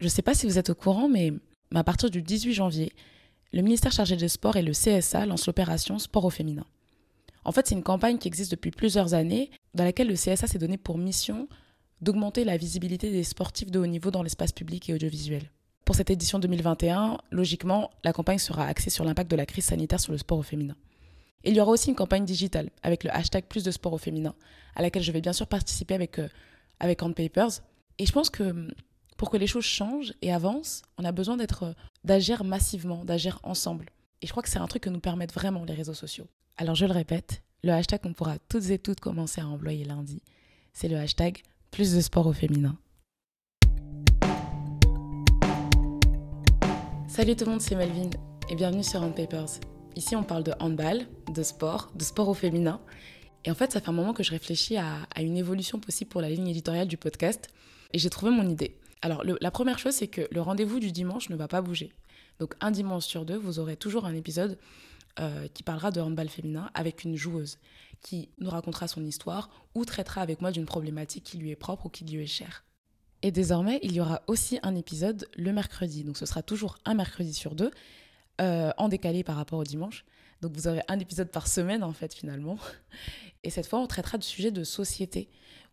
Je ne sais pas si vous êtes au courant, mais à partir du 18 janvier, le ministère chargé des Sports et le CSA lancent l'opération Sport au féminin. En fait, c'est une campagne qui existe depuis plusieurs années, dans laquelle le CSA s'est donné pour mission d'augmenter la visibilité des sportifs de haut niveau dans l'espace public et audiovisuel. Pour cette édition 2021, logiquement, la campagne sera axée sur l'impact de la crise sanitaire sur le sport au féminin. il y aura aussi une campagne digitale avec le hashtag plus de sport au féminin, à laquelle je vais bien sûr participer avec, euh, avec Papers. Et je pense que pour que les choses changent et avancent, on a besoin euh, d'agir massivement, d'agir ensemble. Et je crois que c'est un truc que nous permettent vraiment les réseaux sociaux. Alors je le répète, le hashtag qu'on pourra toutes et toutes commencer à employer lundi, c'est le hashtag plus de sport au féminin. Salut tout le monde, c'est Melvin et bienvenue sur Handpapers. Ici, on parle de handball, de sport, de sport au féminin. Et en fait, ça fait un moment que je réfléchis à, une évolution possible pour la ligne éditoriale du podcast et j'ai trouvé mon idée. Alors, la première chose, c'est que le rendez-vous du dimanche ne va pas bouger. Donc, un dimanche sur deux, vous aurez toujours un épisode euh, qui parlera de handball féminin avec une joueuse qui nous racontera son histoire ou traitera avec moi d'une problématique qui lui est propre ou qui lui est chère. Et désormais, il y aura aussi un épisode le mercredi. Donc ce sera toujours un mercredi sur deux, euh, en décalé par rapport au dimanche. Donc vous aurez un épisode par semaine en fait finalement. Et cette fois, on traitera de sujets de société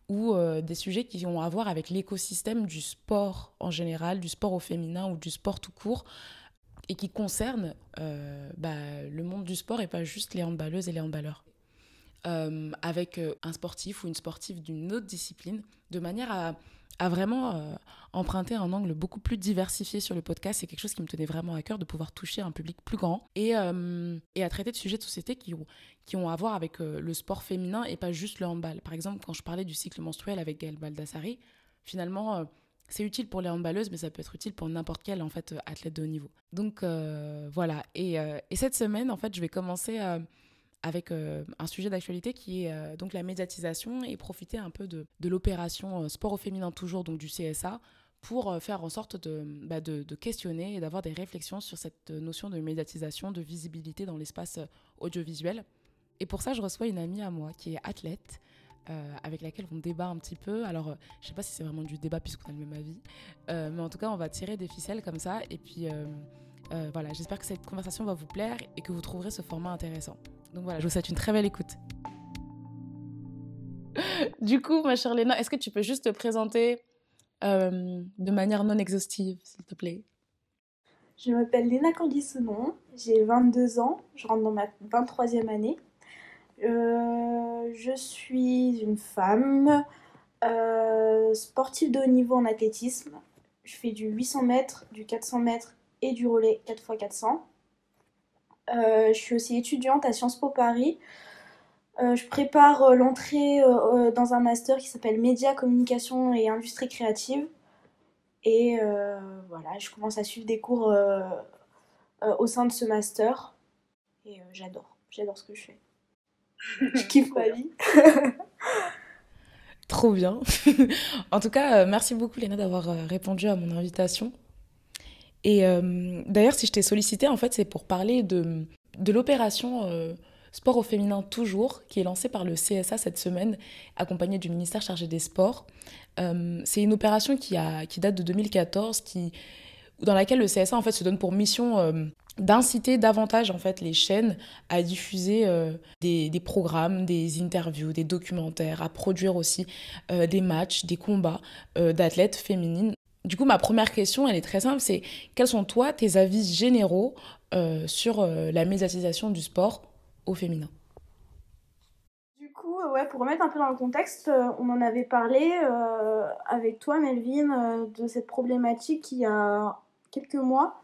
ou euh, des sujets qui ont à voir avec l'écosystème du sport en général, du sport au féminin ou du sport tout court, et qui concernent euh, bah, le monde du sport et pas juste les handballeuses et les handballeurs. Euh, avec un sportif ou une sportive d'une autre discipline, de manière à, à vraiment euh, emprunter un angle beaucoup plus diversifié sur le podcast. C'est quelque chose qui me tenait vraiment à cœur de pouvoir toucher un public plus grand et, et à traiter de sujets de société qui ont, qui ont à voir avec le sport féminin et pas juste le handball. Par exemple, quand je parlais du cycle menstruel avec Gaëlle Baldassari, finalement, c'est utile pour les handballeuses, mais ça peut être utile pour n'importe quel en fait, athlète de haut niveau. Donc voilà. Et, et, cette semaine, en fait, je vais commencer avec euh, un sujet d'actualité qui est euh, donc la médiatisation et profiter un peu de, l'opération euh, Sport au féminin toujours, donc du CSA, pour faire en sorte de, bah de, questionner et d'avoir des réflexions sur cette notion de médiatisation, de visibilité dans l'espace audiovisuel. Et pour ça, je reçois une amie à moi qui est athlète, avec laquelle on débat un petit peu. Alors, je sais pas si c'est vraiment du débat puisqu'on a le même avis, mais en tout cas, on va tirer des ficelles comme ça. Et puis, voilà, j'espère que cette conversation va vous plaire et que vous trouverez ce format intéressant. Donc voilà, je vous souhaite une très belle écoute. du coup, ma chère Léna, est-ce que tu peux juste te présenter euh, de manière non exhaustive, s'il te plaît? Je m'appelle Léna Candissonon, j'ai 22 ans, je rentre dans ma 23e année. Euh, je suis une femme euh, sportive de haut niveau en athlétisme. Je fais du 800 mètres, du 400 mètres et du relais 4x400. Euh, je suis aussi étudiante à Sciences Po Paris. Euh, je prépare euh, l'entrée dans un master qui s'appelle Média, Communication et Industrie Créative. Et voilà, je commence à suivre des cours au sein de ce master. Et j'adore, j'adore ce que je fais. je kiffe ma vie. Trop bien. en tout cas, merci beaucoup Léna d'avoir répondu à mon invitation. Et euh, d'ailleurs, si je t'ai sollicité, en fait, c'est pour parler de, de l'opération euh, Sport au féminin toujours, qui est lancée par le CSA cette semaine, accompagnée du ministère chargé des Sports. Euh, c'est une opération qui, a, qui date de 2014, qui, dans laquelle le CSA en fait, se donne pour mission d'inciter davantage en fait les chaînes à diffuser des, des, programmes, des interviews, des documentaires, à produire aussi des matchs, des combats d'athlètes féminines du coup, ma première question, elle est très simple, c'est quels sont toi tes avis généraux euh, sur euh, la médiatisation du sport au féminin? Du coup, euh, ouais, pour remettre un peu dans le contexte, on en avait parlé avec toi, Melvin, de cette problématique il y a quelques mois.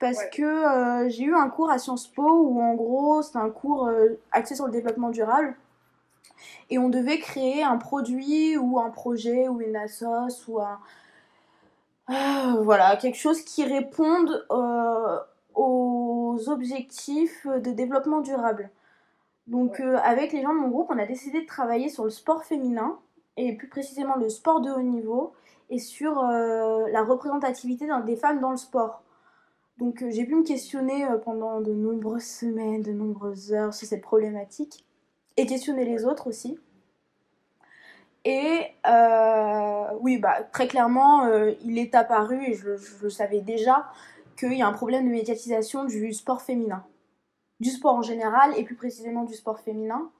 Parce que j'ai eu un cours à Sciences Po où en gros c'est un cours axé sur le développement durable. Et on devait créer un produit ou un projet ou une assoce ou un, voilà, quelque chose qui réponde euh, aux objectifs de développement durable. Donc euh, avec les gens de mon groupe, on a décidé de travailler sur le sport féminin, et plus précisément le sport de haut niveau, et sur euh, la représentativité des femmes dans le sport. Donc j'ai pu me questionner pendant de nombreuses semaines, de nombreuses heures sur cette problématique, et questionner les autres aussi. Et oui, bah, très clairement, il est apparu, et je, le savais déjà, qu'il y a un problème de médiatisation du sport féminin. Du sport en général, et plus précisément du sport féminin.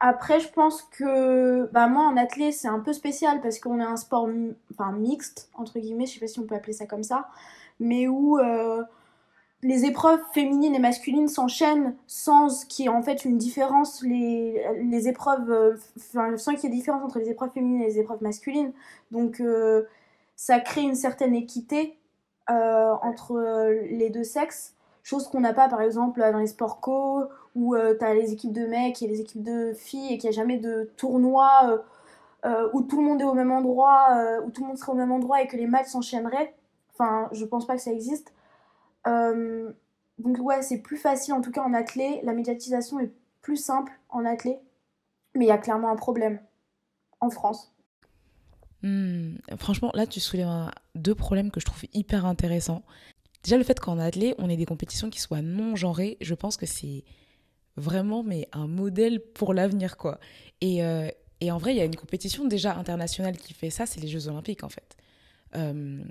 Après, je pense que bah, moi en athlète, c'est un peu spécial parce qu'on est un sport enfin, mixte, entre guillemets, je sais pas si on peut appeler ça comme ça, mais où euh, les épreuves féminines et masculines s'enchaînent sans qu'il y ait en fait une différence, les, les épreuves, euh, enfin, qu'il y ait différence entre les épreuves féminines et les épreuves masculines. Donc euh, ça crée une certaine équité entre les deux sexes, chose qu'on n'a pas par exemple dans les sports co où euh, tu as les équipes de mecs et les équipes de filles et qu'il n'y a jamais de tournoi euh, euh, où tout le monde est au même endroit, où tout le monde serait au même endroit et que les matchs s'enchaîneraient. Enfin, je pense pas que ça existe. Donc ouais, c'est plus facile en tout cas en athlée. La médiatisation est plus simple en athlée. Mais il y a clairement un problème en France. Hmm, franchement, là, tu soulèves deux problèmes que je trouve hyper intéressants. Déjà, le fait qu'en athlée, on ait des compétitions qui soient non genrées, je pense que c'est vraiment mais un modèle pour l'avenir quoi. Et, euh, et, en vrai, il y a une compétition déjà internationale qui fait ça, c'est les Jeux Olympiques en fait. Euh,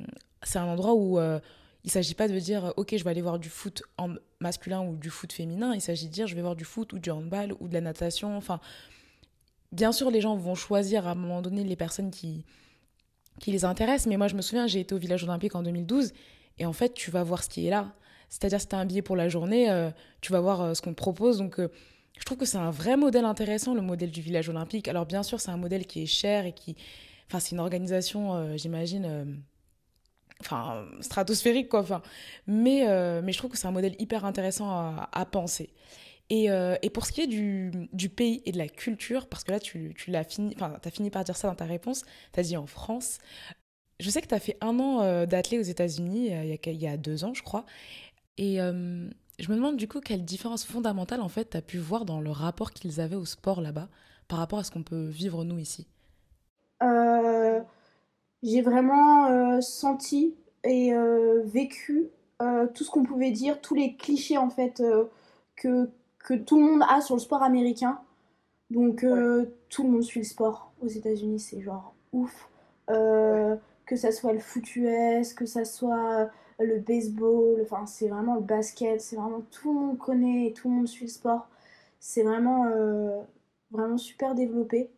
c'est un endroit où euh, il ne s'agit pas de dire ok je vais aller voir du foot masculin ou du foot féminin, il s'agit de dire je vais voir du foot ou du handball ou de la natation. Enfin, bien sûr les gens vont choisir à un moment donné les personnes qui, qui les intéressent, mais moi je me souviens j'ai été au village olympique en 2012 et en fait tu vas voir ce qui est là c'est-à-dire, si tu as un billet pour la journée, euh, tu vas voir euh, ce qu'on te propose. Donc, euh, je trouve que c'est un vrai modèle intéressant, le modèle du village olympique. Alors, bien sûr, c'est un modèle qui est cher et qui. Enfin, c'est une organisation, j'imagine. Enfin, stratosphérique, quoi. Enfin, mais, mais je trouve que c'est un modèle hyper intéressant à, penser. Et, et, pour ce qui est du, du, pays et de la culture, parce que là, tu, tu l'as fini, enfin, as fini par dire ça dans ta réponse, tu as dit en France. Je sais que tu as fait un an d'athlète aux États-Unis, il, il y a deux ans, je crois. Et euh, je me demande du coup quelle différence fondamentale en fait tu as pu voir dans le rapport qu'ils avaient au sport là-bas par rapport à ce qu'on peut vivre nous ici? Euh, j'ai vraiment euh, senti et vécu tout ce qu'on pouvait dire, tous les clichés en fait que, que tout le monde a sur le sport américain. Donc tout le monde suit le sport aux États-Unis, c'est genre ouf. Que ça soit le foot US, que ça soit le baseball, enfin c'est vraiment le basket, c'est vraiment tout le monde connaît et tout le monde suit le sport. C'est vraiment, euh, vraiment super développé.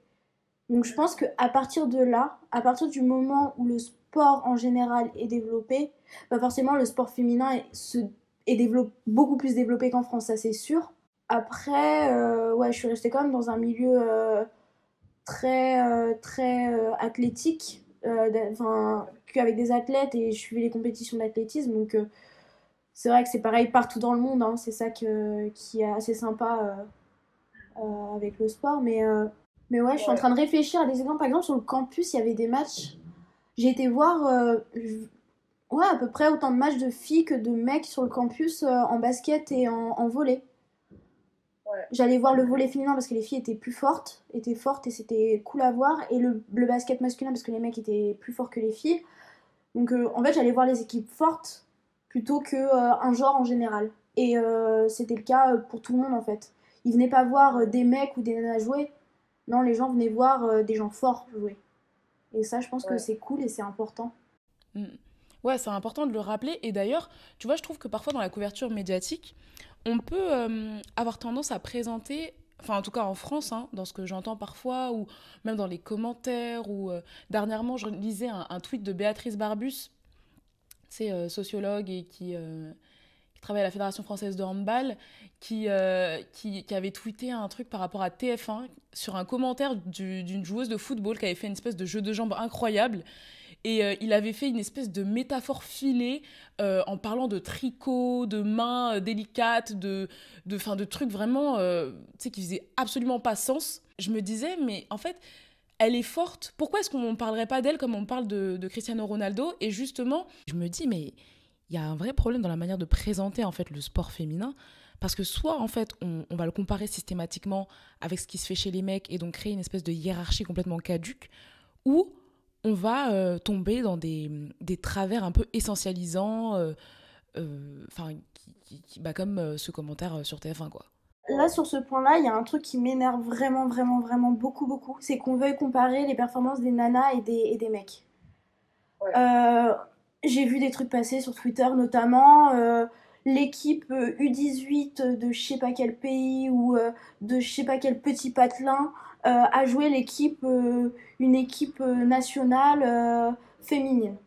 Donc je pense qu'à partir de là, à partir du moment où le sport en général est développé, bah forcément le sport féminin est, se, est beaucoup plus développé qu'en France, ça c'est sûr. Après, euh, ouais, je suis restée quand même dans un milieu euh, très, très athlétique. Enfin, avec des athlètes et je suivais les compétitions d'athlétisme. Donc euh, c'est vrai que c'est pareil partout dans le monde. Hein. c'est ça que, qui est assez sympa euh, euh, avec le sport. Mais, mais ouais, je suis en train de réfléchir à des exemples. Par exemple, sur le campus, il y avait des matchs. J'ai été voir ouais, à peu près autant de matchs de filles que de mecs sur le campus en basket et en, en volley. J'allais voir le volet féminin parce que les filles étaient plus fortes, étaient fortes et c'était cool à voir. Et le, le, basket masculin parce que les mecs étaient plus forts que les filles. Donc euh, en fait, j'allais voir les équipes fortes plutôt que euh, un genre en général. Et euh, c'était le cas pour tout le monde en fait. Ils venaient pas voir des mecs ou des nanas jouer. Non, les gens venaient voir des gens forts jouer. Et ça, je pense que c'est cool et c'est important. Mm. Ouais, c'est important de le rappeler. Et d'ailleurs, tu vois, je trouve que parfois dans la couverture médiatique, on peut avoir tendance à présenter enfin en tout cas en France, hein, dans ce que j'entends parfois, ou même dans les commentaires, ou euh, dernièrement je lisais un, tweet de Béatrice Barbus, c'est euh, sociologue et euh, qui, travaille à la Fédération française de handball, qui, qui, avait tweeté un truc par rapport à TF1 sur un commentaire d'une joueuse de football qui avait fait une espèce de jeu de jambes incroyable et euh, il avait fait une espèce de métaphore filée euh, en parlant de tricot, de mains euh, délicates, de, de, fin, de trucs vraiment qui faisaient absolument pas sens. Je me disais, mais en fait, elle est forte. Pourquoi est-ce qu'on ne parlerait pas d'elle comme on parle de, Cristiano Ronaldo? Et justement, je me dis, mais il y a un vrai problème dans la manière de présenter en fait le sport féminin. Parce que soit en fait on, on, va le comparer systématiquement avec ce qui se fait chez les mecs et donc créer une espèce de hiérarchie complètement caduque, ou on va euh, tomber dans des, des, travers un peu essentialisants, euh, euh, enfin, qui, qui, bah, comme ce commentaire sur TF1, quoi. Là, sur ce point-là, il y a un truc qui m'énerve vraiment, vraiment, vraiment beaucoup, beaucoup. C'est qu'on veuille comparer les performances des nanas et des, et des mecs. Euh, j'ai vu des trucs passer sur Twitter, notamment euh, l'équipe U18 de je sais pas quel pays ou euh, de je sais pas quel petit patelin a joué l'équipe, une équipe nationale féminine.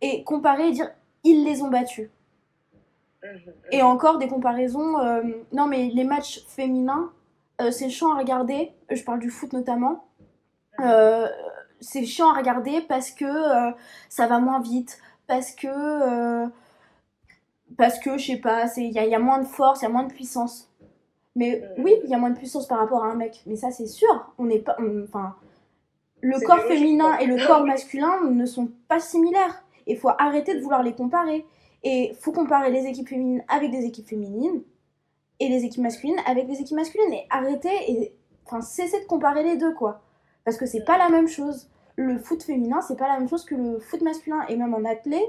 Et comparer et dire ils les ont battus. Mhm. Et encore des comparaisons. Euh, non, mais les matchs féminins, euh, c'est chiant à regarder. Je parle du foot notamment. Mhm. Euh, c'est chiant à regarder parce que ça va moins vite, parce que. parce que, je sais pas, il y, y a, moins de force, il y a moins de puissance. Mais mhm. oui, il y a moins de puissance par rapport à un mec. Mais ça, c'est sûr. On n'est pas. Enfin. Le corps féminin et le corps masculin ne sont pas similaires. Il faut arrêter de vouloir les comparer. Et faut comparer les équipes féminines avec des équipes féminines et les équipes masculines avec des équipes masculines. Et arrêter et enfin cesser de comparer les deux quoi. Parce que c'est pas la même chose. Le foot féminin, c'est pas la même chose que le foot masculin. Et même en athlée,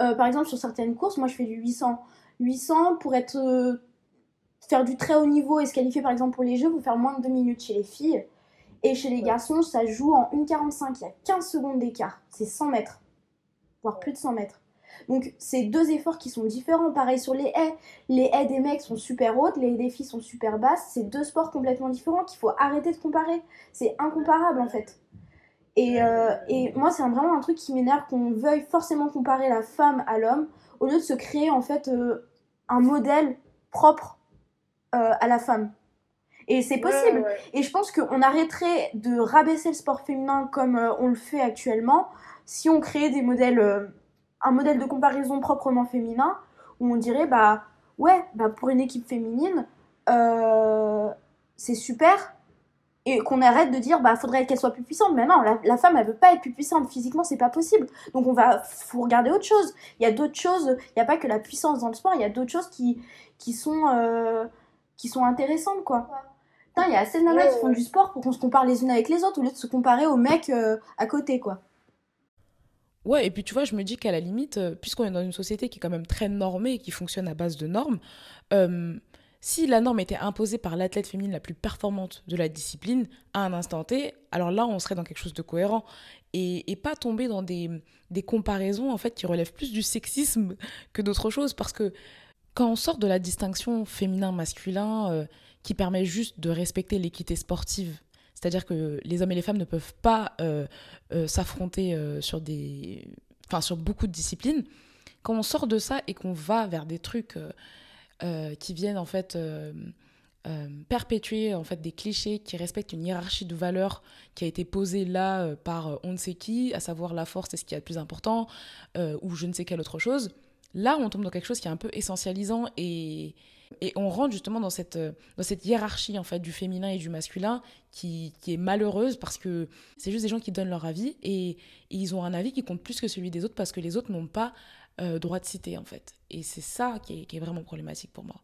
euh, par exemple sur certaines courses, moi je fais du 800. 800 pour être euh, faire du très haut niveau et se qualifier par exemple pour les jeux, vous faire moins de 2 minutes chez les filles. Et chez les garçons, ça joue en 1,45. Il y a 15 secondes d'écart. C'est 100 mètres. Voire plus de 100 mètres. Donc c'est deux efforts qui sont différents. Pareil sur les haies. Les haies des mecs sont super hautes, les des filles sont super basses. C'est deux sports complètement différents qu'il faut arrêter de comparer. C'est incomparable en fait. Et, euh, moi c'est vraiment un truc qui m'énerve qu'on veuille forcément comparer la femme à l'homme au lieu de se créer en fait euh, un modèle propre euh, à la femme. Et c'est possible. Et je pense qu'on arrêterait de rabaisser le sport féminin comme on le fait actuellement si on créait des modèles un modèle de comparaison proprement féminin où on dirait bah ouais bah pour une équipe féminine c'est super et qu'on arrête de dire bah faudrait qu'elle soit plus puissante. Mais non la, femme elle veut pas être plus puissante. Physiquement c'est pas possible. Donc on va faut regarder autre chose. Il y a d'autres choses. Il n'y a pas que la puissance dans le sport. Il y a d'autres choses qui qui sont euh, qui sont intéressantes quoi. Il y a assez de nanas qui font du sport pour qu'on se compare les unes avec les autres au lieu de se comparer aux mecs euh, à côté quoi. Ouais, et puis tu vois, je me dis qu'à la limite, euh, puisqu'on est dans une société qui est quand même très normée et qui fonctionne à base de normes, euh, si la norme était imposée par l'athlète féminine la plus performante de la discipline à un instant T, alors là, on serait dans quelque chose de cohérent et, pas tomber dans des, comparaisons en fait qui relèvent plus du sexisme que d'autres choses parce que quand on sort de la distinction féminin-masculin euh, qui permet juste de respecter l'équité sportive c'est-à-dire que les hommes et les femmes ne peuvent pas euh, euh, s'affronter sur, des... enfin, sur beaucoup de disciplines. Quand on sort de ça et qu'on va vers des trucs qui viennent en fait perpétuer en fait des clichés qui respectent une hiérarchie de valeurs qui a été posée là par on ne sait qui, à savoir la force c'est ce qui est le plus important ou je ne sais quelle autre chose. Là, on tombe dans quelque chose qui est un peu essentialisant et, et on rentre justement dans cette, euh, dans cette hiérarchie en fait du féminin et du masculin qui est malheureuse parce que c'est juste des gens qui donnent leur avis et, ils ont un avis qui compte plus que celui des autres parce que les autres n'ont pas euh, droit de citer en fait. Et c'est ça qui est, qui est, vraiment problématique pour moi.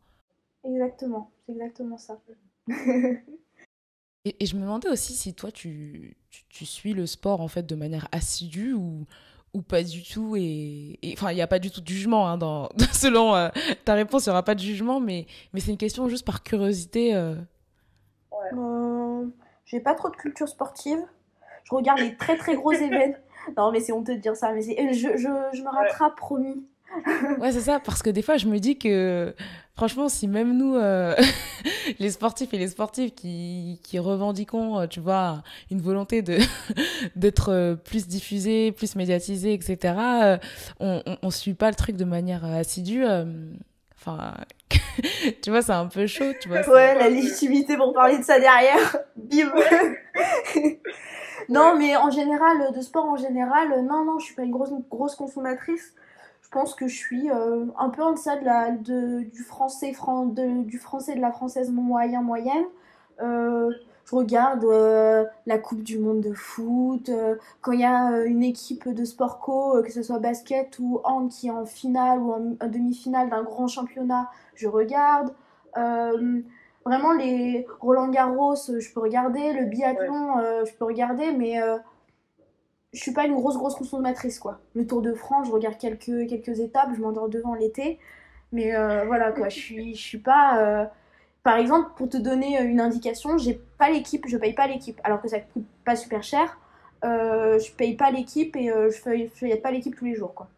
Exactement, c'est exactement ça. et, et, je me demandais aussi si toi tu, tu, tu, suis le sport en fait de manière assidue ou, ou pas du tout et enfin il n'y a pas du tout de jugement hein, dans selon euh, ta réponse il n'y aura pas de jugement mais mais c'est une question juste par curiosité euh... ouais. J'ai pas trop de culture sportive je regarde les très très gros événements non mais c'est honteux de dire ça mais je, je, je, me rattrape promis ouais, c'est ça, parce que des fois, je me dis que, franchement, si même nous, euh, les sportifs et les sportives qui, qui revendiquons, euh, tu vois, une volonté de d'être euh, plus diffusés, plus médiatisés, etc., on, on, suit pas le truc de manière assidue. Enfin, tu vois, c'est un peu chaud, tu vois. Ouais, la légitimité pour parler de ça derrière. Bim Non, mais en général, de sport en général, non, non, je suis pas une grosse, grosse consommatrice je pense que je suis euh, un peu en deçà de la, de, du, français, de, du français de la française moyen moyenne. Euh, je regarde euh, la Coupe du Monde de foot, quand il y a une équipe de sport co, que ce soit basket ou hand qui est en finale ou en, demi-finale d'un grand championnat, je regarde. Vraiment, les Roland Garros, je peux regarder, le biathlon, je peux regarder, mais je suis pas une grosse grosse consommatrice quoi. Le Tour de France, je regarde quelques quelques étapes, je m'endors devant l'été, mais euh, voilà quoi, je suis je suis pas euh, par exemple, pour te donner une indication, j'ai pas l'équipe, je paye pas l'équipe, alors que ça coûte pas super cher. Euh, je paye pas l'équipe et euh, je feuille, feuillette pas l'équipe tous les jours, quoi.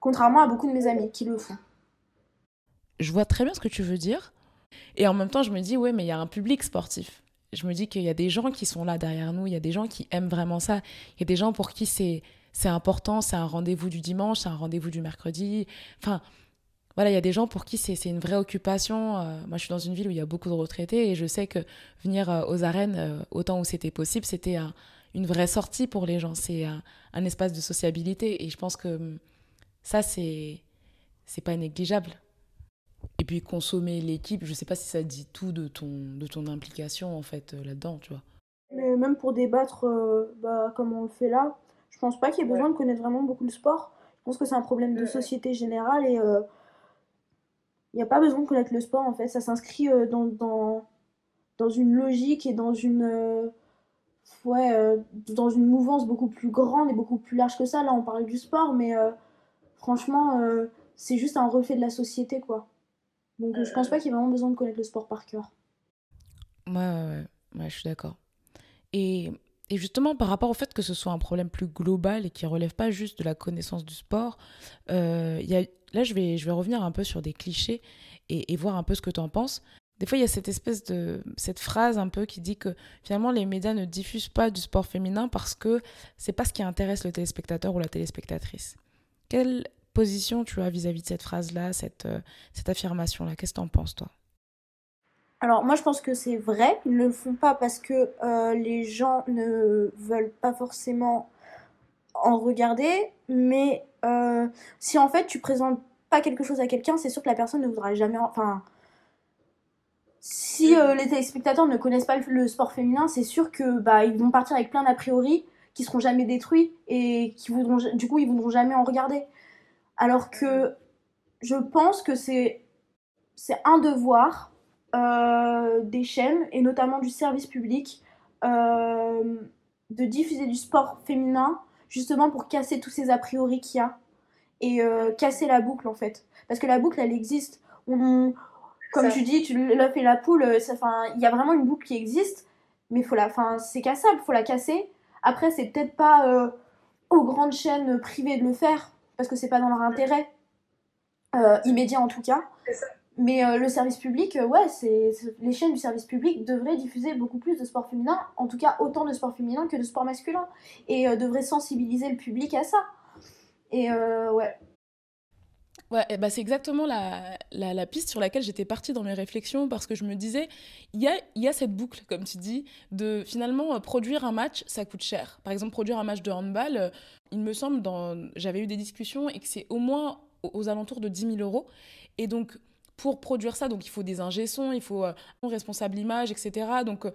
Contrairement à beaucoup de mes amis qui le font. Je vois très bien ce que tu veux dire. Et en même temps, je me dis, ouais, mais il y a un public sportif. Je me dis qu'il y a des gens qui sont là derrière nous, il y a des gens qui aiment vraiment ça. Il y a des gens pour qui c'est c'est important, c'est un rendez-vous du dimanche, c'est un rendez-vous du mercredi. Enfin, voilà, il y a des gens pour qui c'est une vraie occupation. Euh, moi, je suis dans une ville où il y a beaucoup de retraités et je sais que venir euh, aux arènes, euh, autant où c'était possible, c'était une vraie sortie pour les gens. C'est un, espace de sociabilité et je pense que hum, ça, c'est c'est pas négligeable. Et puis consommer l'équipe, je sais pas si ça dit tout de ton, de ton implication en fait là-dedans, tu vois. Mais même pour débattre bah, comme on le fait là, je pense pas qu'il y ait besoin de connaître vraiment beaucoup le sport. Je pense que c'est un problème de société générale et il n'y a pas besoin de connaître le sport en fait. Ça s'inscrit euh, dans, dans, dans, une logique et dans une, euh, ouais, euh, dans une mouvance beaucoup plus grande et beaucoup plus large que ça. Là, on parle du sport, mais franchement, c'est juste un reflet de la société quoi. Donc je pense pas qu'il y ait vraiment besoin de connaître le sport par cœur. Ouais, ouais, ouais, je suis d'accord. Et, et, justement, par rapport au fait que ce soit un problème plus global et qui relève pas juste de la connaissance du sport, y a là, je vais, je vais revenir un peu sur des clichés et, voir un peu ce que tu en penses. Des fois, il y a cette espèce de cette phrase un peu qui dit que finalement les médias ne diffusent pas du sport féminin parce que c'est pas ce qui intéresse le téléspectateur ou la téléspectatrice. Quelle position tu as vis-à-vis de cette phrase-là, cette, euh, affirmation-là Qu'est-ce que tu en penses, toi? Alors moi je pense que c'est vrai, ils ne le font pas parce que euh, les gens ne veulent pas forcément en regarder, mais euh, si en fait tu présentes pas quelque chose à quelqu'un, c'est sûr que la personne ne voudra jamais. Enfin, si les téléspectateurs ne connaissent pas le, sport féminin, c'est sûr que bah ils vont partir avec plein d'a priori qui seront jamais détruits et qui voudront du coup ils voudront jamais en regarder. Alors que je pense que c'est un devoir euh, des chaînes et notamment du service public de diffuser du sport féminin justement pour casser tous ces a priori qu'il y a et euh, casser la boucle en fait. Parce que la boucle elle existe. On, comme tu dis, tu l'œuf et la poule, euh, il y a vraiment une boucle qui existe, mais faut la, c'est cassable, faut la casser. Après, c'est peut-être pas euh, aux grandes chaînes privées de le faire, parce que c'est pas dans leur intérêt, immédiat en tout cas. Mais le service public, ouais, c'est les chaînes du service public devraient diffuser beaucoup plus de sport féminin, en tout cas autant de sport féminin que de sport masculin, et devraient sensibiliser le public à ça. Et euh, ouais. Bah c'est exactement la, piste sur laquelle j'étais partie dans mes réflexions parce que je me disais, il y a, cette boucle, comme tu dis, de finalement euh, produire un match, ça coûte cher. Par exemple, produire un match de handball, euh, il me semble, j'avais eu des discussions et que c'est au moins aux, alentours de 10 000 euros. Et donc, pour produire ça, donc il faut des ingé-sons, il faut un responsable image, etc. Donc,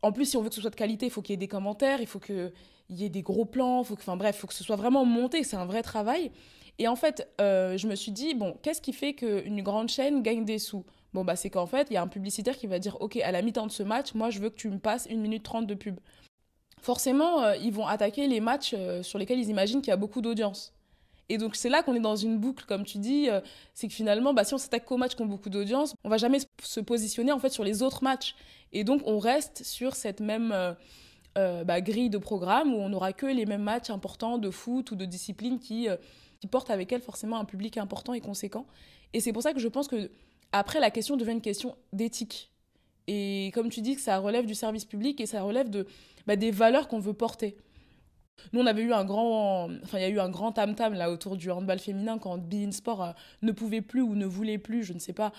en plus, si on veut que ce soit de qualité, il faut qu'il y ait des commentaires, il faut que il y ait des gros plans, faut enfin bref, faut que ce soit vraiment monté, c'est un vrai travail. Et en fait, euh, je me suis dit, bon, qu'est-ce qui fait qu'une grande chaîne gagne des sous? Bon, bah, c'est qu'en fait, il y a un publicitaire qui va dire, OK, à la mi-temps de ce match, moi, je veux que tu me passes une minute trente de pub. Forcément, euh, ils vont attaquer les matchs euh, sur lesquels ils imaginent qu'il y a beaucoup d'audience. Et donc, c'est là qu'on est dans une boucle, comme tu dis, c'est que finalement, bah, si on s'attaque qu'aux matchs qui ont beaucoup d'audience, on va jamais se positionner, en fait, sur les autres matchs. Et donc, on reste sur cette même bah, grille de programme où on n'aura que les mêmes matchs importants de foot ou de discipline qui, qui portent avec elles forcément un public important et conséquent. Et c'est pour ça que je pense que après la question devient une question d'éthique. Et comme tu dis que ça relève du service public et ça relève de, bah, des valeurs qu'on veut porter. Nous, on avait eu un grand, enfin, il y a eu un grand tam-tam là autour du handball féminin quand Bein Sport euh, ne pouvait plus ou ne voulait plus, je ne sais pas,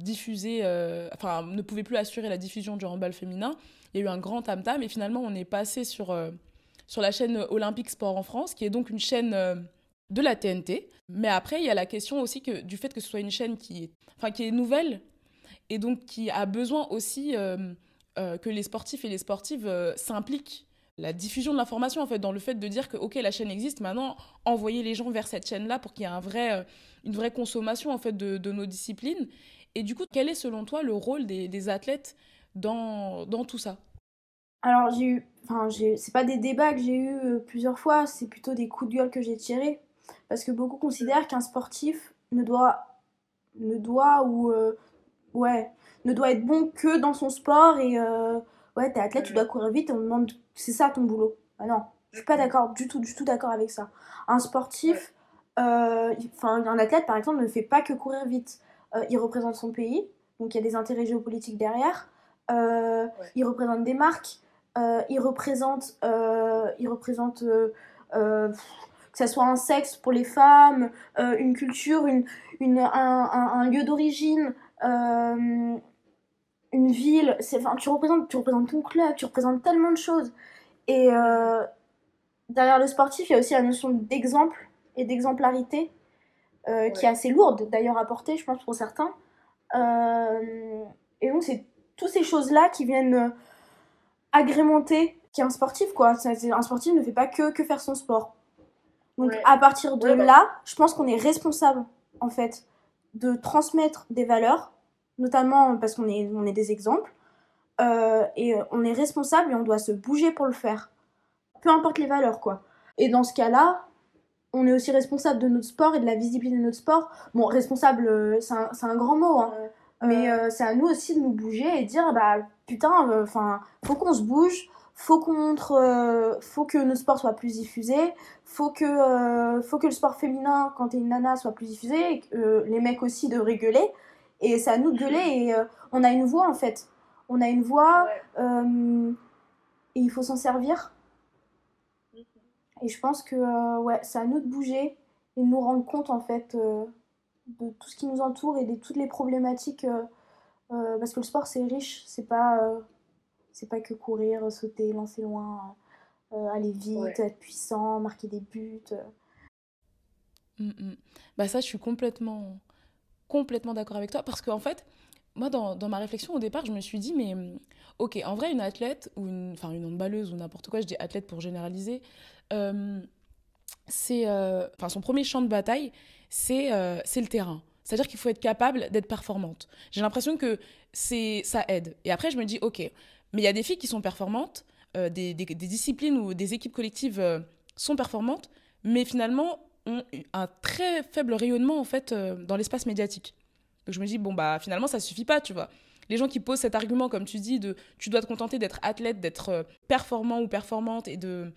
diffuser, enfin, ne pouvait plus assurer la diffusion du handball féminin il y a eu un grand tam-tam et finalement on est passé sur, euh, sur la chaîne Olympique Sport en France, qui est donc une chaîne euh, de la TNT. Mais après, il y a la question aussi que, du fait que ce soit une chaîne qui est, enfin, qui est nouvelle et donc qui a besoin aussi euh, que les sportifs et les sportives s'impliquent la diffusion de l'information en fait dans le fait de dire que ok la chaîne existe maintenant envoyer les gens vers cette chaîne là pour qu'il y ait un vrai une vraie consommation en fait de, de, nos disciplines et du coup quel est selon toi le rôle des, des athlètes dans, dans tout ça? Alors, j'ai eu. Enfin, c'est pas des débats que j'ai eu euh, plusieurs fois, c'est plutôt des coups de gueule que j'ai tirés. Parce que beaucoup considèrent qu'un sportif ne doit, ne doit ou, euh, ouais, ne doit être bon que dans son sport et euh, ouais, t'es athlète, tu dois courir vite et on demande c'est ça ton boulot. Ah non, je suis pas d'accord, du tout, du tout d'accord avec ça. Un sportif, euh, enfin un athlète par exemple ne fait pas que courir vite. Euh, il représente son pays, donc il y a des intérêts géopolitiques derrière. Il représente des marques. il représente, il représente que ce soit un sexe pour les femmes, une culture, une, une un, un, lieu d'origine, une ville. Enfin, tu, représentes, tu représentes ton club, tu représentes tellement de choses. Et derrière le sportif, il y a aussi la notion d'exemple et d'exemplarité, euh, qui est assez lourde d'ailleurs à porter, je pense, pour certains. Euh, et donc, c'est toutes ces choses-là qui viennent euh, agrémenter qui est un sportif, quoi. Un sportif ne fait pas que, que faire son sport. Donc, à partir de là, je pense qu'on est responsable, en fait, de transmettre des valeurs, notamment parce qu'on est, on est des exemples. et on est responsable et on doit se bouger pour le faire peu importe les valeurs, quoi. Et dans ce cas-là, on est aussi responsable de notre sport et de la visibilité de notre sport. Bon, responsable, euh, c'est un, grand mot, hein. mais euh, c'est à nous aussi de nous bouger et dire, bah putain, euh, enfin, faut qu'on se bouge, faut qu'on montre, faut que notre sport soit plus diffusé, faut que, faut que le sport féminin, quand t'es une nana, soit plus diffusé, et que, les mecs aussi devraient gueuler. Et c'est à nous de gueuler et on a une voix en fait. On a une voix et il faut s'en servir. Et je pense que euh, ouais, c'est à nous de bouger et de nous rendre compte en fait euh, de tout ce qui nous entoure et de toutes les problématiques. Euh, parce que le sport c'est riche, c'est pas, c'est pas que courir, sauter, lancer loin, aller vite, être puissant, marquer des buts. Mm, mm. Bah ça, je suis complètement, complètement d'accord avec toi parce qu'en fait, moi, dans, dans, ma réflexion au départ, je me suis dit, mais ok, en vrai, une athlète ou une, enfin, une handballeuse ou n'importe quoi, je dis athlète pour généraliser, euh, c'est, euh, enfin, son premier champ de bataille, c'est euh, c'est le terrain. C'est-à-dire qu'il faut être capable d'être performante. J'ai l'impression que c'est ça aide. Et après, je me dis, ok, mais il y a des filles qui sont performantes, des, des, disciplines ou des équipes collectives sont performantes, mais finalement ont un très faible rayonnement en fait dans l'espace médiatique. Donc je me dis, bon, bah finalement, ça suffit pas, tu vois. Les gens qui posent cet argument, comme tu dis, de tu dois te contenter d'être athlète, d'être performant ou performante et de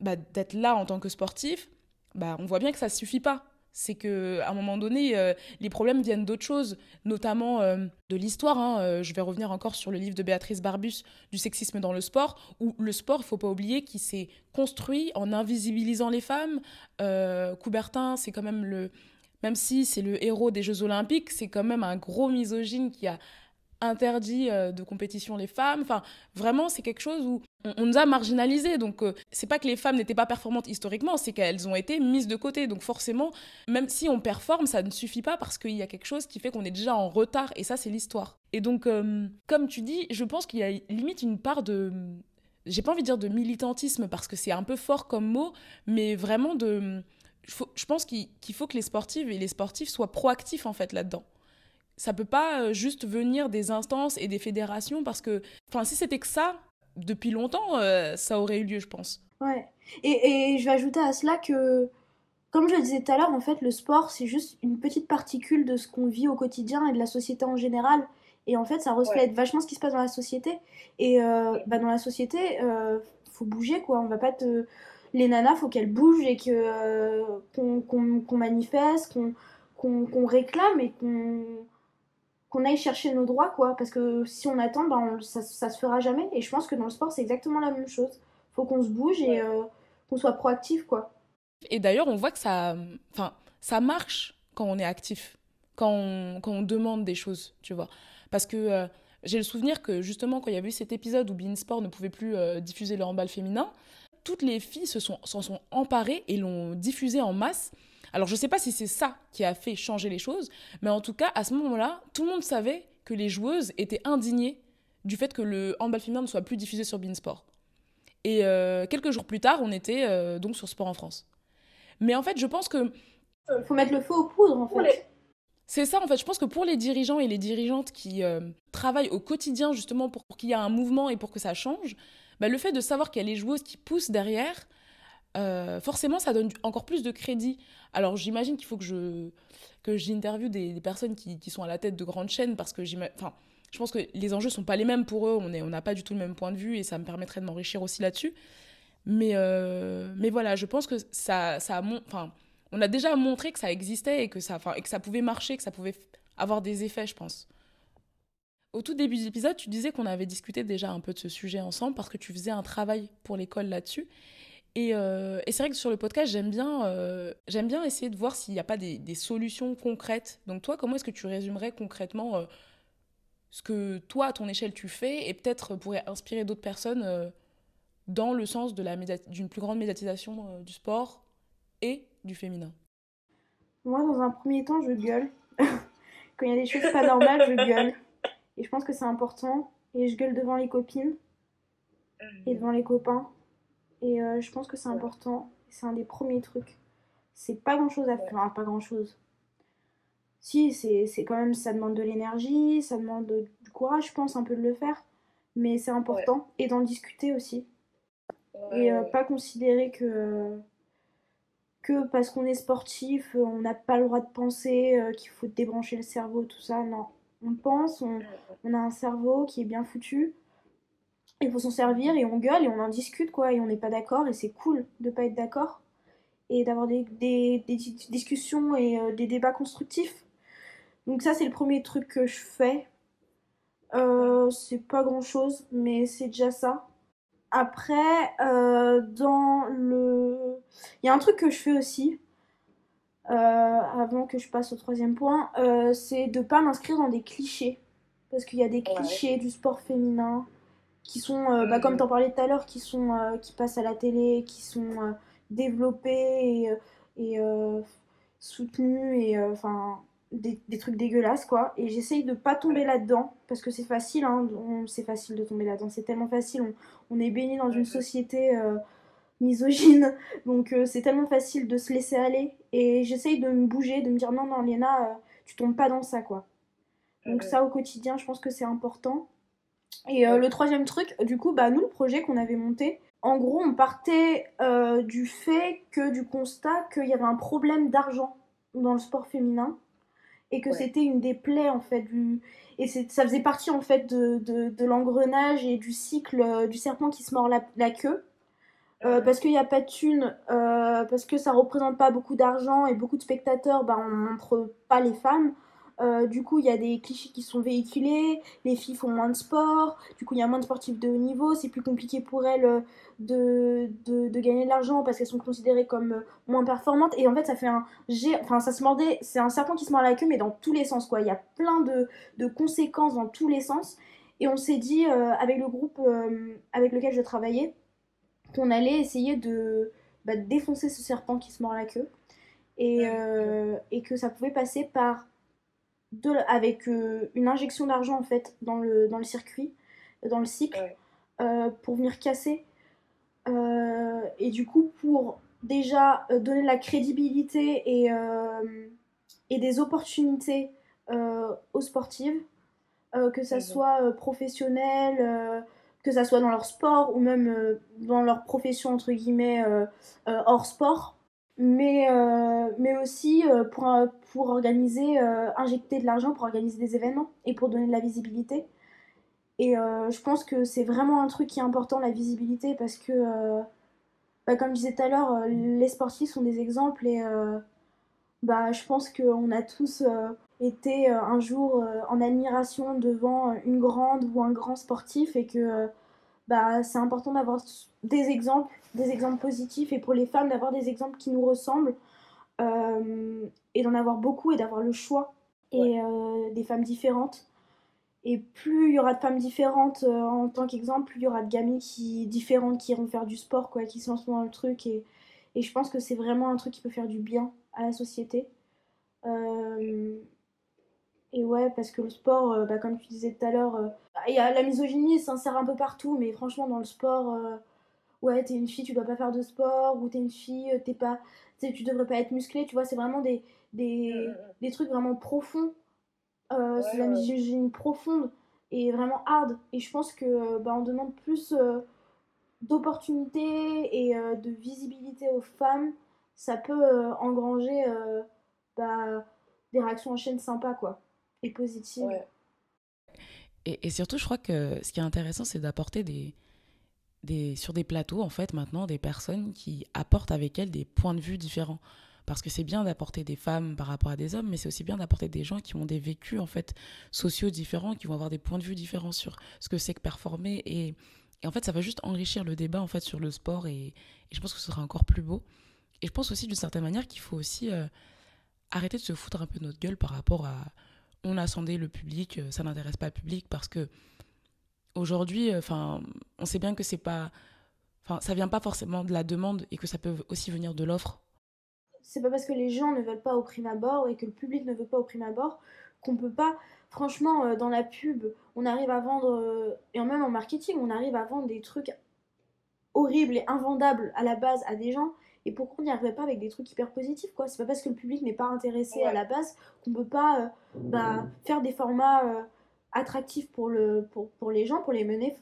bah, d'être là en tant que sportif, bah, on voit bien que ça suffit pas. C'est qu'à un moment donné, euh, les problèmes viennent d'autres choses, notamment euh, de l'histoire. Hein. Euh, je vais revenir encore sur le livre de Béatrice Barbus, Du sexisme dans le sport, où le sport, faut pas oublier, qui s'est construit en invisibilisant les femmes. Coubertin, c'est quand même le. Même si c'est le héros des Jeux Olympiques, c'est quand même un gros misogyne qui a interdit de compétition les femmes. Enfin, vraiment, c'est quelque chose où on, nous a marginalisés. Donc, euh, c'est pas que les femmes n'étaient pas performantes historiquement, c'est qu'elles ont été mises de côté. Donc, forcément, même si on performe, ça ne suffit pas parce qu'il y a quelque chose qui fait qu'on est déjà en retard. Et ça, c'est l'histoire. Et donc, euh, comme tu dis, je pense qu'il y a limite une part de j'ai pas envie de dire de militantisme parce que c'est un peu fort comme mot, mais vraiment de. Je pense qu'il faut que les sportives et les sportifs soient proactifs en fait là-dedans ça peut pas euh, juste venir des instances et des fédérations parce que, enfin, si c'était que ça, depuis longtemps, euh, ça aurait eu lieu, je pense. Ouais. Et, et, je vais ajouter à cela que, comme je le disais tout à l'heure, en fait, le sport, c'est juste une petite particule de ce qu'on vit au quotidien et de la société en général. Et en fait, ça reflète vachement ce qui se passe dans la société. Et euh, bah, dans la société, euh, faut bouger, quoi. On va pas te... Les nanas, faut qu'elles bougent et que qu'on manifeste, qu'on réclame et qu'on qu'on aille chercher nos droits, quoi. Parce que si on attend, ben, ça, ça se fera jamais. Et je pense que dans le sport, c'est exactement la même chose. Faut qu'on se bouge et euh, qu'on soit proactif, quoi. Et d'ailleurs, on voit que ça, enfin, ça marche quand on est actif, quand on, quand on demande des choses, tu vois. Parce que euh, j'ai le souvenir que justement, quand il y a eu cet épisode où Beansport ne pouvait plus euh, diffuser le handball féminin, toutes les filles se sont, s'en sont emparées et l'ont diffusé en masse. Alors je ne sais pas si c'est ça qui a fait changer les choses, mais en tout cas, à ce moment-là, tout le monde savait que les joueuses étaient indignées du fait que le handball féminin ne soit plus diffusé sur Beansport. Et euh, quelques jours plus tard, on était euh, donc sur Sport en France. Mais en fait, je pense que... Il faut mettre le feu aux poudres, en fait. C'est ça, en fait. Je pense que pour les dirigeants et les dirigeantes qui euh, travaillent au quotidien, justement, pour, qu'il y ait un mouvement et pour que ça change, bah, le fait de savoir qu'il y a les joueuses qui poussent derrière, forcément, ça donne encore plus de crédit. Alors, j'imagine qu'il faut que je que j'interviewe des, personnes qui, qui, sont à la tête de grandes chaînes parce que enfin, je pense que les enjeux sont pas les mêmes pour eux. On n'a on pas du tout le même point de vue et ça me permettrait de m'enrichir aussi là-dessus. Mais, mais voilà, je pense que ça, ça enfin, on a déjà montré que ça existait et que ça, et que ça pouvait marcher, que ça pouvait avoir des effets, je pense. Au tout début de l'épisode, tu disais qu'on avait discuté déjà un peu de ce sujet ensemble parce que tu faisais un travail pour l'école là-dessus. Et, euh, et c'est vrai que sur le podcast, j'aime bien, euh, bien essayer de voir s'il n'y a pas des, des, solutions concrètes. Donc toi, comment est-ce que tu résumerais concrètement euh, ce que toi, à ton échelle, tu fais et peut-être pourrait inspirer d'autres personnes dans le sens d'une plus grande médiatisation du sport et du féminin? Moi, dans un premier temps, je gueule. Quand il y a des choses pas normales, je gueule. Et je pense que c'est important. Et je gueule devant les copines et devant les copains. Et euh, je pense que c'est important. C'est un des premiers trucs. C'est pas grand chose à faire. Enfin, pas grand chose. Si, c'est quand même. Ça demande de l'énergie, ça demande du courage, je pense, un peu de le faire. Mais c'est important. Et d'en discuter aussi. Et euh, pas considérer que. que parce qu'on est sportif, on n'a pas le droit de penser, euh, qu'il faut débrancher le cerveau, tout ça. Non on pense, on, a un cerveau qui est bien foutu. Il faut s'en servir et on gueule et on en discute quoi et on n'est pas d'accord et c'est cool de pas être d'accord et d'avoir des, discussions et euh, des débats constructifs. Donc ça c'est le premier truc que je fais. Euh, c'est pas grand chose mais c'est déjà ça. Après euh, dans le... Il y a un truc que je fais aussi avant que je passe au troisième point, c'est de pas m'inscrire dans des clichés. Parce qu'il y a des clichés du sport féminin qui sont, euh, bah, comme tu en parlais tout à l'heure, qui, sont, qui passent à la télé, qui sont développés et, et soutenus et enfin des, des, trucs dégueulasses quoi. Et j'essaye de pas tomber là-dedans parce que c'est facile, hein, c'est facile de tomber là-dedans, c'est tellement facile. On, on est béni dans une société misogyne. Donc euh, c'est tellement facile de se laisser aller. Et j'essaye de me bouger, de me dire non, non, Léna, euh, tu tombes pas dans ça, quoi. Donc ça, au quotidien, je pense que c'est important. Et euh, le troisième truc, du coup, bah, nous, le projet qu'on avait monté, en gros, on partait du fait que, du constat qu'il y avait un problème d'argent dans le sport féminin et que c'était une des plaies, en fait, du... Et ça faisait partie, en fait, de, de, l'engrenage et du cycle du serpent qui se mord la queue. Euh, parce qu'il n'y a pas de thunes, euh, parce que ça représente pas beaucoup d'argent et beaucoup de spectateurs, bah, on montre pas les femmes. Euh, du coup, il y a des clichés qui sont véhiculés, les filles font moins de sport, du coup, il y a moins de sportifs de haut niveau, c'est plus compliqué pour elles de, de, de gagner de l'argent parce qu'elles sont considérées comme moins performantes. Et en fait, ça fait un. Enfin, ça se mordait, c'est un serpent qui se mord la queue, mais dans tous les sens, quoi. Il y a plein de, de conséquences dans tous les sens. Et on s'est dit, avec le groupe avec lequel je travaillais, qu'on allait essayer de, bah, défoncer ce serpent qui se mord la queue et, euh, et que ça pouvait passer par de, avec euh, une injection d'argent en fait dans le, dans le circuit, dans le cycle, euh, pour venir casser. et du coup, pour déjà donner de la crédibilité et, et des opportunités aux sportives, que ça soit professionnel que ça soit dans leur sport ou même euh, dans leur profession entre guillemets euh, euh, hors sport mais, mais aussi pour, pour organiser, injecter de l'argent pour organiser des événements et pour donner de la visibilité. Et je pense que c'est vraiment un truc qui est important, la visibilité, parce que, bah, comme je disais tout à l'heure, les sportifs sont des exemples et bah, je pense qu'on a tous été un jour en admiration devant une grande ou un grand sportif et que bah, c'est important d'avoir des exemples, des exemples positifs et pour les femmes d'avoir des exemples qui nous ressemblent euh, et d'en avoir beaucoup et d'avoir le choix et euh, des femmes différentes. Et plus il y aura de femmes différentes euh, en tant qu'exemple, plus il y aura de gamines qui, différentes qui iront faire du sport, quoi, qui se lancent dans le truc. Et, et je pense que c'est vraiment un truc qui peut faire du bien à la société. Et ouais, parce que le sport, euh, bah, comme tu disais tout à l'heure, y a la misogynie s'insère un peu partout, mais franchement, dans le sport, euh, ouais, t'es une fille, tu dois pas faire de sport, ou t'es une fille, t'es pas, tu devrais pas être musclée, tu vois, c'est vraiment des, des, des, trucs vraiment profonds. c'est la misogynie profonde et vraiment hard. Et je pense que bah, on demande plus d'opportunités et de visibilité aux femmes, ça peut engranger bah, des réactions en chaîne sympas, quoi, et positives. Et, surtout, je crois que ce qui est intéressant, c'est d'apporter des, sur des plateaux, en fait, maintenant, des personnes qui apportent avec elles des points de vue différents. Parce que c'est bien d'apporter des femmes par rapport à des hommes, mais c'est aussi bien d'apporter des gens qui ont des vécus, en fait, sociaux différents, qui vont avoir des points de vue différents sur ce que c'est que performer. Et, en fait, ça va juste enrichir le débat, en fait, sur le sport. Et, et, je pense que ce sera encore plus beau. Et je pense aussi, d'une certaine manière, qu'il faut aussi euh, arrêter de se foutre un peu de notre gueule par rapport à on a sondé le public, euh, ça n'intéresse pas le public parce que aujourd'hui, euh, on sait bien que c'est pas, ça vient pas forcément de la demande et que ça peut aussi venir de l'offre. C'est pas parce que les gens ne veulent pas au prime abord et que le public ne veut pas au prime abord qu'on peut pas. Franchement, euh, dans la pub, on arrive à vendre et même en marketing, on arrive à vendre des trucs horribles et invendables à la base à des gens et pourquoi on n'y arriverait pas avec des trucs hyper positifs quoi? C'est pas parce que le public n'est pas intéressé à la base qu'on peut pas euh, bah, faire des formats euh, attractifs pour, le, pour, pour, les gens, pour les mener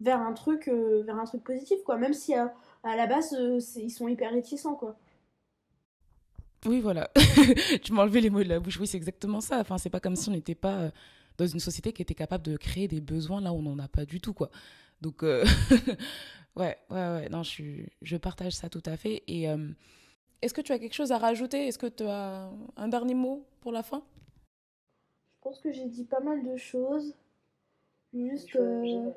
vers un truc, euh, vers un truc positif quoi. Même si à la base ils sont hyper réticents quoi. Oui voilà, tu m'as enlevé les mots de la bouche. Oui c'est exactement ça. Enfin c'est pas comme si on n'était pas dans une société qui était capable de créer des besoins là où on n'en a pas du tout quoi. Donc Ouais, ouais, ouais. Non, je, je partage ça tout à fait. Et euh, est-ce que tu as quelque chose à rajouter? Est-ce que tu as un dernier mot pour la fin? Je pense que j'ai dit pas mal de choses. Juste, euh,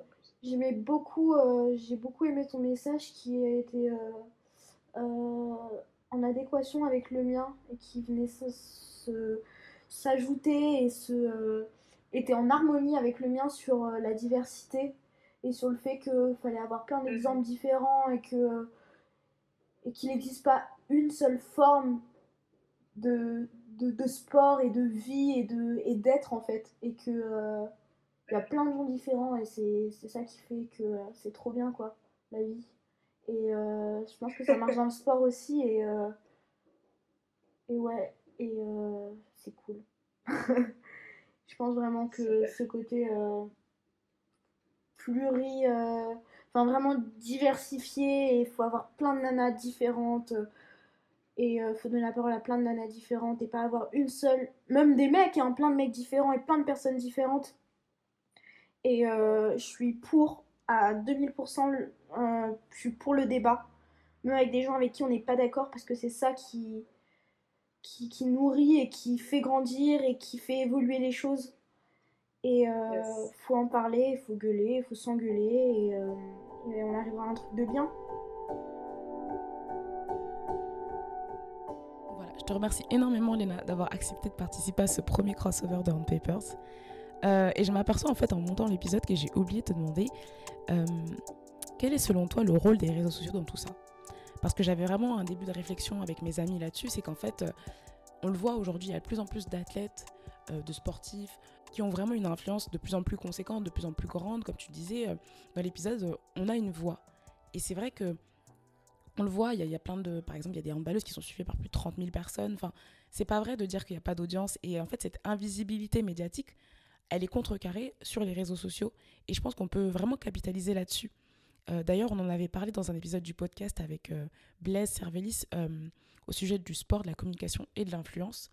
j'aimais beaucoup, euh, j'ai beaucoup aimé ton message qui a été en adéquation avec le mien et qui venait s'ajouter et se, était en harmonie avec le mien sur la diversité et sur le fait qu'il fallait avoir plein d'exemples différents et que et qu'il n'existe pas une seule forme de, de, sport et de vie et de et d'être en fait. Et que euh, il y a plein de gens différents et c'est ça qui fait que euh, c'est trop bien quoi la vie. Et euh, je pense que ça marche dans le sport aussi et et ouais et c'est cool. Je pense vraiment que ce côté pluri. Euh, enfin, vraiment diversifié et il faut avoir plein de nanas différentes. Et il euh, faut donner la parole à plein de nanas différentes et pas avoir une seule. Même des mecs, hein, plein de mecs différents et plein de personnes différentes. Et euh, je suis pour à 2000%, je suis pour le débat. Même avec des gens avec qui on n'est pas d'accord parce que c'est ça qui, qui, nourrit et qui fait grandir et qui fait évoluer les choses. Et il euh, faut en parler, il faut gueuler, il faut s'engueuler et, euh, et, on arrivera à un truc de bien. Voilà, je te remercie énormément Léna d'avoir accepté de participer à ce premier crossover de Hand Papers. Euh, et je m'aperçois en fait en montant l'épisode que j'ai oublié de te demander quel est selon toi le rôle des réseaux sociaux dans tout ça? Parce que j'avais vraiment un début de réflexion avec mes amis là-dessus, c'est qu'en fait, on le voit aujourd'hui, il y a de plus en plus d'athlètes, de sportifs, qui ont vraiment une influence de plus en plus conséquente, de plus en plus grande. Comme tu disais euh, dans l'épisode, euh, on a une voix. Et c'est vrai que on le voit, il y, a plein de. Par exemple, il y a des handballeuses qui sont suivies par plus de 30 000 personnes. Enfin, c'est pas vrai de dire qu'il n'y a pas d'audience. Et en fait, cette invisibilité médiatique, elle est contrecarrée sur les réseaux sociaux. Et je pense qu'on peut vraiment capitaliser là-dessus. Euh, d'ailleurs, on en avait parlé dans un épisode du podcast avec Blaise Cervelis au sujet du sport, de la communication et de l'influence.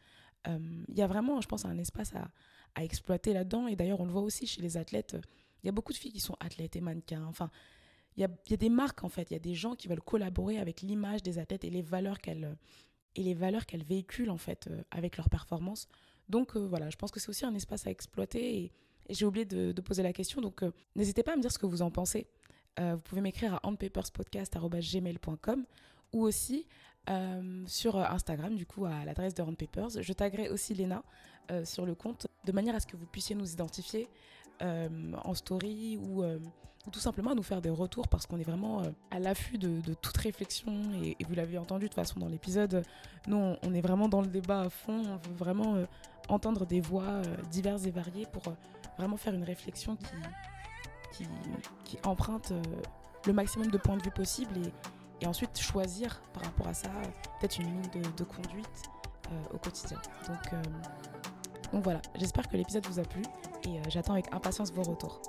Il y a vraiment, je pense, un espace à, à exploiter là-dedans. Et d'ailleurs, on le voit aussi chez les athlètes. Il y a beaucoup de filles qui sont athlètes et mannequins. Enfin, il y a, il y a des marques, en fait. Il y a des gens qui veulent collaborer avec l'image des athlètes et les valeurs qu'elles et les valeurs qu'elles véhiculent, en fait, euh, avec leur performance. Donc, euh, voilà, je pense que c'est aussi un espace à exploiter. Et, j'ai oublié de, poser la question. Donc, euh, n'hésitez pas à me dire ce que vous en pensez. vous pouvez m'écrire à handpaperspodcast.gmail.com ou aussi sur Instagram, du coup, à l'adresse de Handpapers. Je taguerai aussi Léna euh, sur le compte, de manière à ce que vous puissiez nous identifier euh, en story ou, euh, ou, tout simplement nous faire des retours parce qu'on est vraiment à l'affût de, toute réflexion et, vous l'avez entendu de toute façon dans l'épisode, nous on, est vraiment dans le débat à fond, on veut vraiment entendre des voix diverses et variées pour vraiment faire une réflexion qui, emprunte le maximum de points de vue possible et, et ensuite choisir par rapport à ça peut-être une ligne de, de conduite au quotidien. Donc donc voilà, j'espère que l'épisode vous a plu et euh, j'attends avec impatience vos retours.